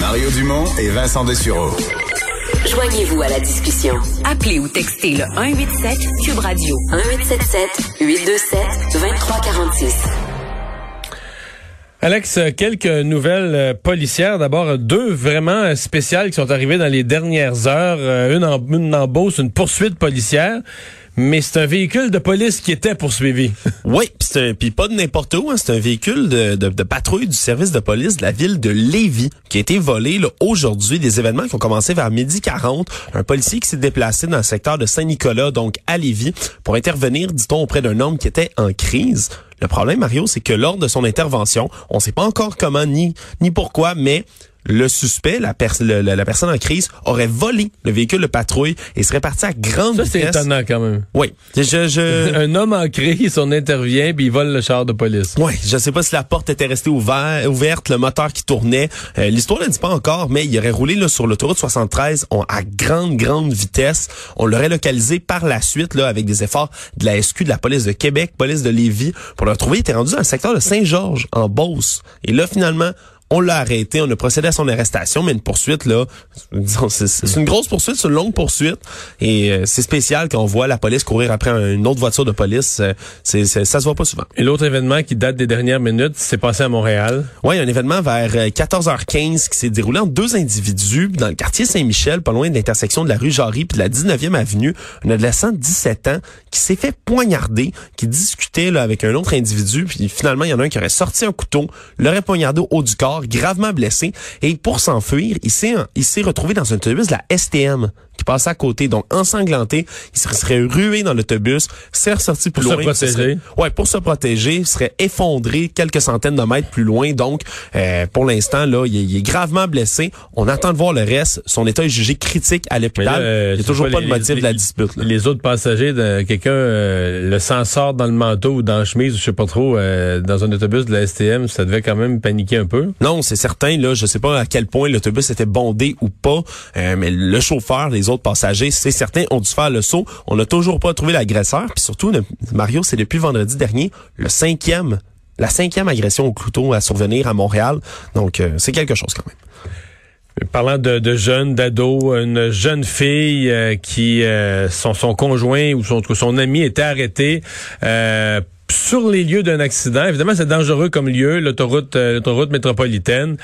Mario Dumont et Vincent Dessureau. Joignez-vous à la discussion. Appelez ou textez le 187 Cube Radio 1877 827 2346. Alex, quelques nouvelles euh, policières. D'abord, deux vraiment euh, spéciales qui sont arrivées dans les dernières heures. Euh, Une en, une en Beauce, une poursuite policière. Mais c'est un véhicule de police qui était poursuivi. Oui, puis pas de n'importe où. hein. C'est un véhicule de, de- de patrouille du service de police de la ville de Lévis qui a été volé là, aujourd'hui. Des événements qui ont commencé vers midi 40. Un policier qui s'est déplacé dans le secteur de Saint-Nicolas, donc à Lévis, pour intervenir, dit-on, auprès d'un homme qui était en crise. Le problème, Mario, c'est que lors de son intervention, on ne sait pas encore comment ni ni pourquoi, mais le suspect, la, pers- le- la personne en crise, aurait volé le véhicule de patrouille et serait parti à grande Ça, c'est vitesse. étonnant quand même. Oui, je, je, Un homme en crise, on intervient, puis il vole le char de police. Ouais, je sais pas si la porte était restée ouvert- ouverte, le moteur qui tournait. Euh, L'histoire ne dit pas encore, mais il aurait roulé là, sur l'autoroute 73 on- à grande, grande vitesse. On l'aurait localisé par la suite là avec des efforts de la SQ, de la police de Québec, police de Lévis. Pour le retrouver, il était rendu dans le secteur de Saint-Georges, en Beauce. Et là, finalement, on l'a arrêté, on a procédé à son arrestation, mais une poursuite, là, disons, c'est une grosse poursuite, c'est une longue poursuite. Et euh, c'est spécial quand on voit la police courir après une autre voiture de police. Euh, c'est ça se voit pas souvent. Et l'autre événement qui date des dernières minutes, c'est passé à Montréal. Oui, un événement vers euh, 14h15 qui s'est déroulé entre deux individus dans le quartier Saint-Michel, pas loin de l'intersection de la rue Jarry puis de la 19e avenue. Un adolescent de 17 ans qui s'est fait poignarder, qui discutait là, avec un autre individu, puis finalement, il y en a un qui aurait sorti un couteau, l'aurait poignardé au haut du corps, gravement blessé, et pour s'enfuir, il s'est retrouvé dans un autobus de la STM qui passait à côté, donc ensanglanté, il se serait rué dans l'autobus, s'est ressorti plus Pour se protéger. serait- Ouais, pour se protéger, il serait effondré quelques centaines de mètres plus loin. Donc, euh, pour l'instant, là, il est, il est gravement blessé. On attend de voir le reste. Son état est jugé critique à l'hôpital. euh, il n'y a toujours pas, pas, de motif les- de la dispute. là. Les autres passagers, de, quelqu'un euh, le sang sort dans le manteau ou dans la chemise, ou je sais pas trop, euh, dans un autobus de la STM, ça devait quand même paniquer un peu? Non, c'est certain. Là, je sais pas à quel point l'autobus était bondé ou pas, euh, mais le chauffeur, les autres passagers, c'est certain, ont dû faire le saut. On n'a toujours pas trouvé l'agresseur. Puis surtout, Mario, c'est depuis vendredi dernier le cinquième, la cinquième agression au couteau à survenir à Montréal. Donc, euh, c'est quelque chose quand même. Parlant de, de jeunes, d'ados, une jeune fille euh, qui, euh, son, son conjoint ou son, son ami était arrêté euh, sur les lieux d'un accident. Évidemment, c'est dangereux comme lieu, l'autoroute euh, l'autoroute métropolitaine.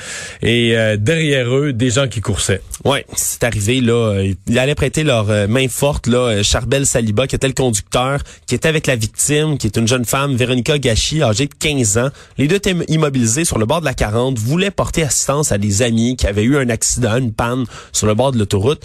Et euh, derrière eux, des gens qui coursaient. Ouais, c'est arrivé là. euh, Ils allaient prêter leur main forte là. Charbel Saliba, qui était le conducteur, qui était avec la victime, qui est une jeune femme, Véronica Gachi, âgée de 15 ans. Les deux étaient immobilisés sur le bord de la 40, voulaient porter assistance à des amis qui avaient eu un accident, une panne sur le bord de l'autoroute.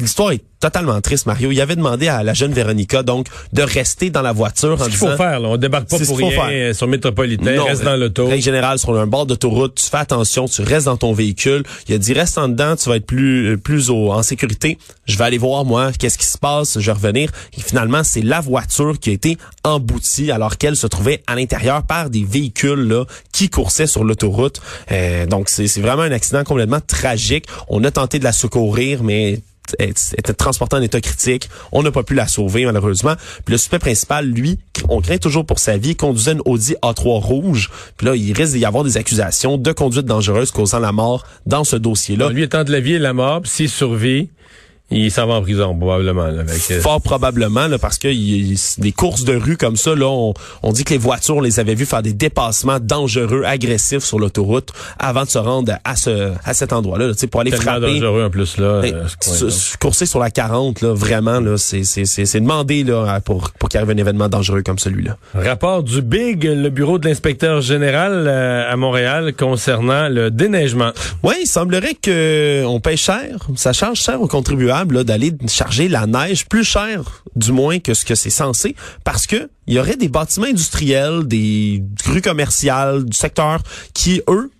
L'histoire est totalement triste, Mario. Il avait demandé à la jeune Véronica donc de rester dans la voiture en Ce qu'il faut faire, là, on débarque pas pour rien faire. sur métropolitain, reste dans l'auto. Règle générale, sur un bord d'autoroute, tu fais attention, tu restes dans ton véhicule. Il a dit, reste en dedans, tu vas être plus, euh, plus au, en sécurité. Je vais aller voir, moi, qu'est-ce qui se passe, je vais revenir. Et finalement, c'est la voiture qui a été emboutie alors qu'elle se trouvait à l'intérieur par des véhicules, là, qui coursaient sur l'autoroute. Euh, donc, c'est vraiment un accident complètement tragique. On a tenté de la secourir, mais était transportée en état critique. On n'a pas pu la sauver, malheureusement. Puis le suspect principal, lui, on craint toujours pour sa vie, conduisait une Audi A3 rouge. Puis là, il risque d'y avoir des accusations de conduite dangereuse causant la mort dans ce dossier-là. Lui étant de la vie et la mort, s'il survit, il s'en va en prison, probablement. là, avec, euh, Fort probablement, là, parce que il- il- des courses de rue comme ça, là, on, on dit que les voitures, on les avait vues faire des dépassements dangereux, agressifs sur l'autoroute avant de se rendre à ce à cet endroit-là, là, tu sais, pour aller tellement frapper. dangereux en plus, là. Euh, ce courser sur la 40, là, vraiment, là, c'est, c'est, c'est, c'est demandé là, pour, pour qu'il arrive un événement dangereux comme celui-là. Rapport du BIG, le bureau de l'inspecteur général euh, à Montréal concernant le déneigement. Oui, il semblerait que on paye cher. Ça charge cher aux contribuables d'aller charger la neige plus cher, du moins que ce que c'est censé, parce que il y aurait des bâtiments industriels, des grues commerciales, du secteur qui, eux,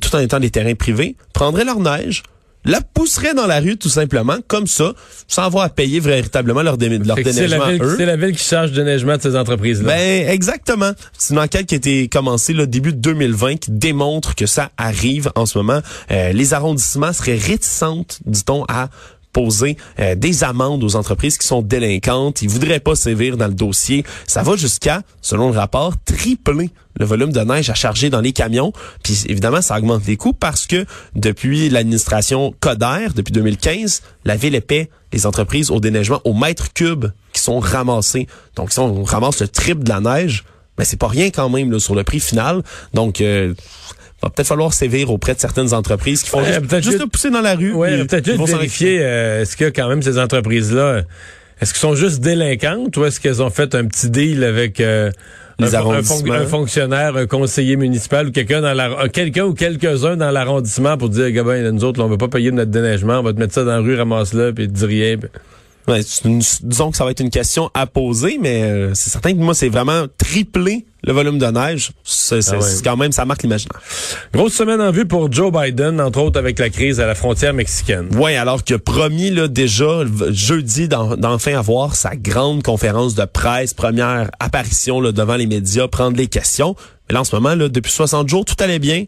tout en étant des terrains privés, prendraient leur neige, la pousseraient dans la rue tout simplement, comme ça, sans avoir à payer véritablement leur, dé leur C'est déneigement la, ville- eux. c'est la ville qui charge de neigement de ces entreprises-là. Ben exactement. C'est une enquête qui a été commencée le début de 2020 qui démontre que ça arrive en ce moment. Euh, les arrondissements seraient réticentes, dit-on, à poser euh, des amendes aux entreprises qui sont délinquantes. Ils voudraient pas sévir dans le dossier. Ça va jusqu'à, selon le rapport, tripler le volume de neige à charger dans les camions. Puis évidemment, ça augmente les coûts parce que depuis l'administration Coder, depuis 2015, la ville épais les entreprises au déneigement au mètre cube qui sont ramassés. Donc, si on ramasse le triple de la neige, mais c'est pas rien quand même sur le prix final. Donc, euh, va peut-être falloir sévir auprès de certaines entreprises qui font Ouais, juste, peut-être juste le pousser dans la rue. Oui, puis peut-être juste vérifier, euh, est-ce que quand même ces entreprises-là, est-ce qu'elles sont juste délinquantes ou est-ce qu'elles ont fait un petit deal avec euh, Les un, un, fonctionnaire, un conseiller municipal ou quelqu'un dans la, euh, quelqu'un ou quelques-uns dans l'arrondissement pour dire, Gabin, nous autres, là, on veut pas payer notre déneigement, on va te mettre ça dans la rue, ramasse-le, puis dis rien. puis- Ouais, c'est une- disons que ça va être une question à poser, mais euh, c'est certain que moi, c'est vraiment tripler le volume de neige. C'est Ah ouais. c'est quand même, ça marque l'imaginaire. Grosse semaine en vue pour Joe Biden, entre autres avec la crise à la frontière mexicaine. Ouais, alors que promis là déjà jeudi d'en- d'enfin avoir sa grande conférence de presse, première apparition là, devant les médias, prendre les questions. Mais là en ce moment là, depuis 60 jours, tout allait bien.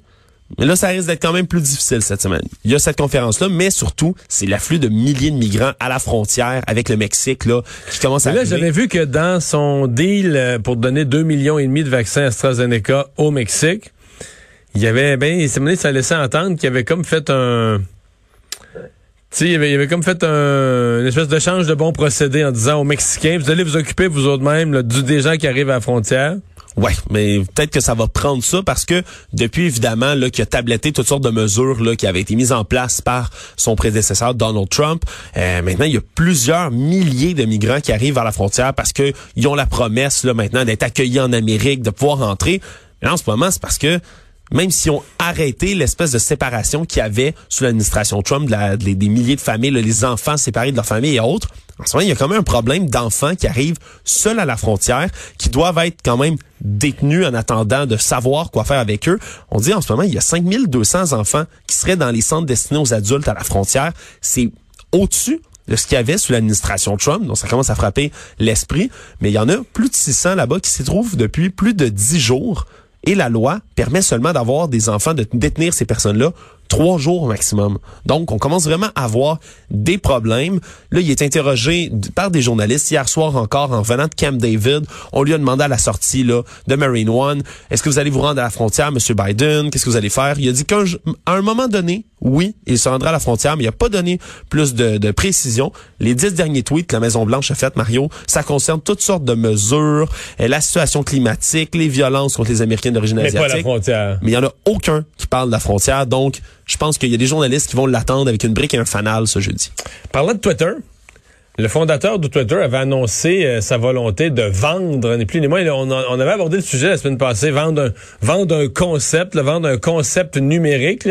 Mais là, ça risque d'être quand même plus difficile cette semaine. Il y a cette conférence-là, mais surtout, c'est l'afflux de milliers de migrants à la frontière avec le Mexique là, qui commence à Mais là, j'avais vu que dans son deal euh, pour donner 2 millions et demi de vaccins AstraZeneca au Mexique, il y avait, ben, ça me ça laissait entendre qu'il avait comme fait un, tu sais, il avait, il avait comme fait un, une espèce d'échange de bons procédés en disant aux Mexicains, vous allez vous occuper vous autres mêmes là, du, des gens qui arrivent à la frontière. Ouais, mais peut-être que ça va prendre ça parce que depuis évidemment là qu'il a tabletté toutes sortes de mesures là qui avaient été mises en place par son prédécesseur Donald Trump, euh, maintenant il y a plusieurs milliers de migrants qui arrivent à la frontière parce que ils ont la promesse là maintenant d'être accueillis en Amérique, de pouvoir rentrer. Mais en ce moment, c'est parce que même si on arrêté l'espèce de séparation qu'il y avait sous l'administration Trump, des, milliers de familles, les enfants séparés de leur famille et autres, en ce moment, il y a quand même un problème d'enfants qui arrivent seuls à la frontière, qui doivent être quand même détenus en attendant de savoir quoi faire avec eux. On dit en ce moment, il y a 5200 enfants qui seraient dans les centres destinés aux adultes à la frontière. C'est au-dessus de ce qu'il y avait sous l'administration Trump, donc ça commence à frapper l'esprit. Mais il y en a plus de 600 là-bas qui s'y trouvent depuis plus de 10 jours. Et la loi permet seulement d'avoir des enfants, de détenir ces personnes-là trois jours maximum. Donc, on commence vraiment à avoir des problèmes. Là, il est interrogé par des journalistes hier soir encore en venant de Camp David. On lui a demandé à la sortie là de Marine One, est-ce que vous allez vous rendre à la frontière, Monsieur Biden? Qu'est-ce que vous allez faire? Il a dit qu'à un moment donné, oui, il se rendra à la frontière, mais il n'a pas donné plus de, de précision. Les dix derniers tweets que la Maison Blanche a fait, Mario, ça concerne toutes sortes de mesures, la situation climatique, les violences contre les Américains d'origine Mais pas la asiatique. frontière. Mais il y en a aucun qui parle de la frontière, donc je pense qu'il y a des journalistes qui vont l'attendre avec une brique et un fanal ce jeudi. Parlant de Twitter, le fondateur de Twitter avait annoncé euh, sa volonté de vendre, ni plus ni moins. On, avait abordé le sujet la semaine passée, vendre un, vendre un concept, vendre un concept numérique,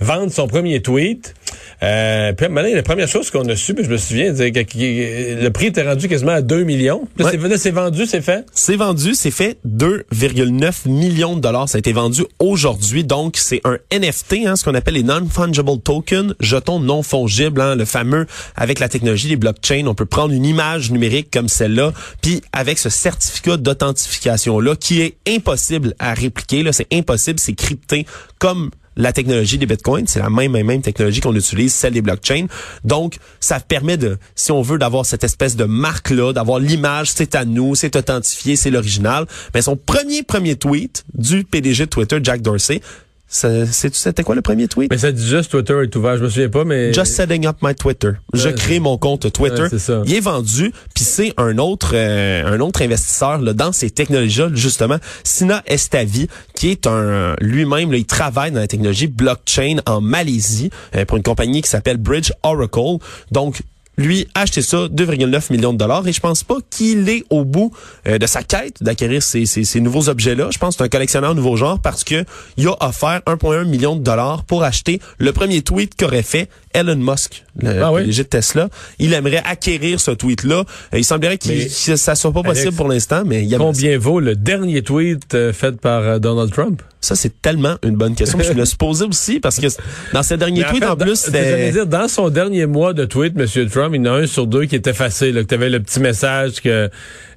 vendre son premier tweet. Euh, puis maintenant, la première chose qu'on a su, je me souviens, c'est que, le prix était rendu quasiment à 2 millions. Là, Ouais. c'est- là, c'est vendu, c'est fait? C'est vendu, c'est fait 2,9 millions de dollars. Ça a été vendu aujourd'hui. Donc, c'est un NFT, hein, ce qu'on appelle les non-fungible tokens, jetons non fongibles, hein, le fameux avec la technologie des blockchains. On peut prendre une image numérique comme celle-là, puis avec ce certificat d'authentification-là, qui est impossible à répliquer. Là, c'est impossible, c'est crypté comme la technologie des bitcoins, c'est la même, même, même technologie qu'on utilise, celle des blockchains. Donc, ça permet de, si on veut, d'avoir cette espèce de marque-là, d'avoir l'image, c'est à nous, c'est authentifié, c'est l'original. Mais son premier, premier tweet du PDG de Twitter, Jack Dorsey, c'était quoi le premier tweet? Mais ça dit juste Twitter est ouvert, je me souviens pas, mais... Just setting up my Twitter. Je crée mon compte Twitter. Ouais, c'est ça. Il est vendu, puis c'est un autre euh, un autre investisseur là, dans ces technologies-là, justement, Sina Estavi, qui est un lui-même, il travaille dans la technologie blockchain en Malaisie euh, pour une compagnie qui s'appelle Bridge Oracle. Donc lui a acheté ça 2,9 millions de dollars et je pense pas qu'il est au bout euh, de sa quête d'acquérir ces, ces, ces nouveaux objets-là. Je pense que c'est un collectionneur nouveau genre parce que il a offert 1,1 million de dollars pour acheter le premier tweet qu'aurait fait Elon Musk, le Ah oui? PDG de Tesla. Il aimerait acquérir ce tweet-là. Euh, Il semblerait que ça soit pas possible Alex, pour l'instant, mais il y a Combien vaut le dernier tweet euh, fait par Donald Trump? Ça, c'est tellement une bonne question. je me suis posé aussi parce que dans ses derniers tweets, en, plus, c'était... dire, dans son dernier mois de tweet, M. Trump, il y en a un sur deux qui était effacé, là, que tu avais le petit message que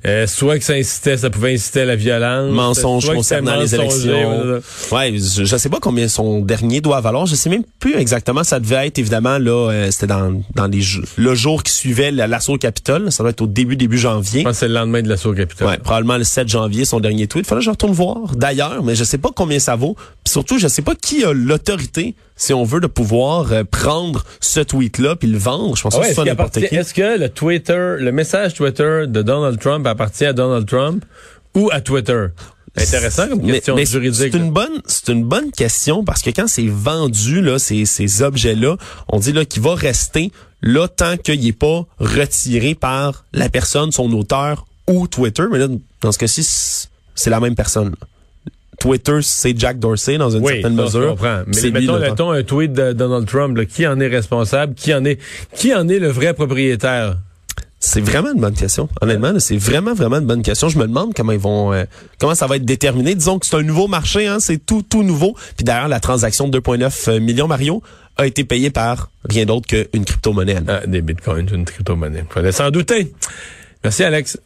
euh, soit que ça incitait, ça pouvait inciter à la violence. Mensonge concernant les élections. Ouais, je, je, sais pas combien son dernier doit valoir. Je sais même plus exactement. Ça devait être évidemment là, euh, c'était dans dans les le jour qui suivait l'assaut au Capitole. Ça doit être au début début janvier. Je pense c'est le lendemain de l'assaut au Capitole. Ouais, probablement le 7 janvier son dernier tweet. Fallait que je retourne voir. D'ailleurs, mais je sais pas combien ça vaut. Puis surtout, je sais pas qui a l'autorité si on veut de pouvoir euh, prendre ce tweet-là puis le vendre. Je pense ah que c'est n'importe qui. Est-ce que le Twitter, le message Twitter de Donald Trump appartient à Donald Trump ou à Twitter? Intéressant comme question juridique. C'est une bonne, c'est une bonne question parce que quand c'est vendu là, ces, ces objets-là, on dit là qu'il va rester là tant qu'il n'est pas retiré par la personne, son auteur ou Twitter. Mais là, dans ce cas-ci, c'est la même personne. Twitter, c'est Jack Dorsey dans une certaine mesure. Je comprends. Mais mettons, mettons un tweet de Donald Trump, là, qui en est responsable, qui en est, qui en est le vrai propriétaire? C'est vraiment une bonne question. Honnêtement, c'est vraiment vraiment une bonne question. Je me demande comment ils vont euh, comment ça va être déterminé. Disons que c'est un nouveau marché, hein, c'est tout tout nouveau. Puis d'ailleurs la transaction de 2.9 euh, millions Mario a été payée par rien d'autre qu'une crypto-monnaie. Ah, des bitcoins, une crypto-monnaie. Fallait s'en douter. Merci Alex.